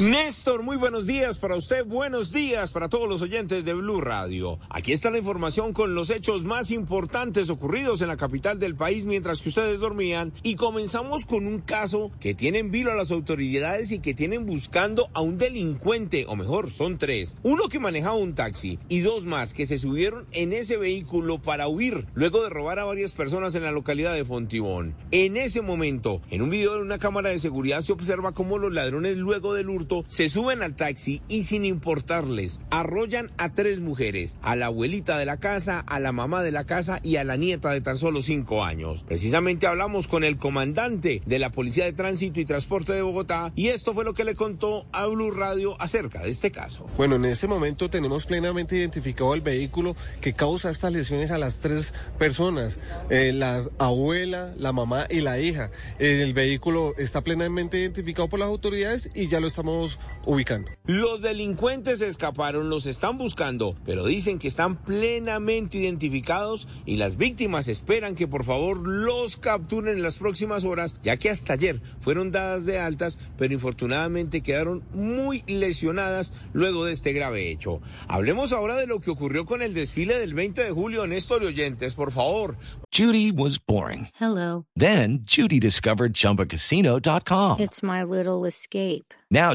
Néstor, muy buenos días para usted, buenos días para todos los oyentes de Blue Radio. Aquí está la información con los hechos más importantes ocurridos en la capital del país mientras que ustedes dormían y comenzamos con un caso que tiene en vilo a las autoridades y que tienen buscando a un delincuente, o mejor, son tres. Uno que manejaba un taxi y dos más que se subieron en ese vehículo para huir luego de robar a varias personas en la localidad de Fontibón. En ese momento, en un video de una cámara de seguridad se observa cómo los ladrones luego del hurto se suben al taxi y sin importarles, arrollan a tres mujeres, a la abuelita de la casa, a la mamá de la casa y a la nieta de tan solo cinco años. Precisamente hablamos con el comandante de la Policía de Tránsito y Transporte de Bogotá y esto fue lo que le contó a Blue Radio acerca de este caso. Bueno, en este momento tenemos plenamente identificado el vehículo que causa estas lesiones a las tres personas, eh, la abuela, la mamá y la hija. El vehículo está plenamente identificado por las autoridades y ya lo estamos ubicando. Los delincuentes escaparon, los están buscando, pero dicen que están plenamente identificados y las víctimas esperan que por favor los capturen en las próximas horas, ya que hasta ayer fueron dadas de altas, pero infortunadamente quedaron muy lesionadas luego de este grave hecho. Hablemos ahora de lo que ocurrió con el desfile del 20 de julio, Néstor y oyentes, por favor. Judy was boring. Hello. Then Judy discovered ChumbaCasino.com. It's my little escape. Now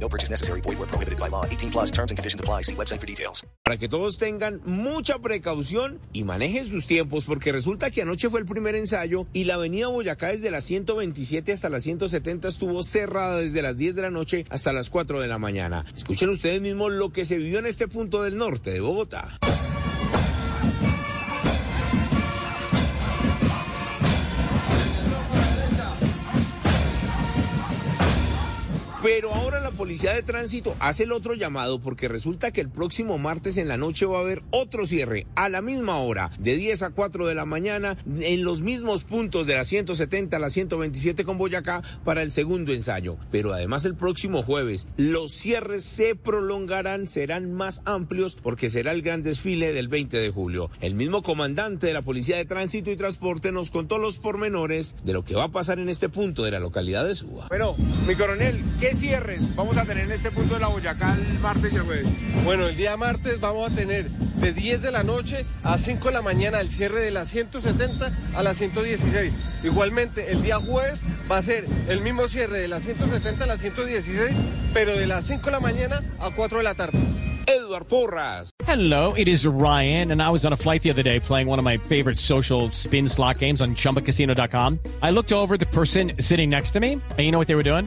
No purchase necessary. Void where prohibited by law. 18 plus terms and conditions apply. See website for details. Para que todos tengan mucha precaución y manejen sus tiempos, porque resulta que anoche fue el primer ensayo y la avenida Boyacá desde la 127 hasta la 170 estuvo cerrada desde las 10 de la noche hasta las 4 de la mañana. Escuchen ustedes mismos lo que se vivió en este punto del norte de Bogotá. Pero ahora la policía de tránsito hace el otro llamado porque resulta que el próximo martes en la noche va a haber otro cierre a la misma hora, de 10 a 4 de la mañana, en los mismos puntos de la 170 a la 127 con Boyacá para el segundo ensayo. Pero además el próximo jueves los cierres se prolongarán, serán más amplios porque será el gran desfile del 20 de julio. El mismo comandante de la Policía de Tránsito y Transporte nos contó los pormenores de lo que va a pasar en este punto de la localidad de Suba. Bueno, mi coronel, ¿qué cierres vamos a tener en este punto de la Boyacá el martes y el jueves? Bueno, el día martes vamos a tener de 10 de la noche a 5 de la mañana el cierre de la 170 a la 116. Igualmente, el día jueves va a ser el mismo cierre de la 170 a la 116, pero de las 5 de la mañana a 4 de la tarde. Edward Porras. Hello, it is Ryan, and I was on a flight the other day playing one of my favorite social spin slot games on chumbacasino.com. I looked over the person sitting next to me, and you know what they were doing?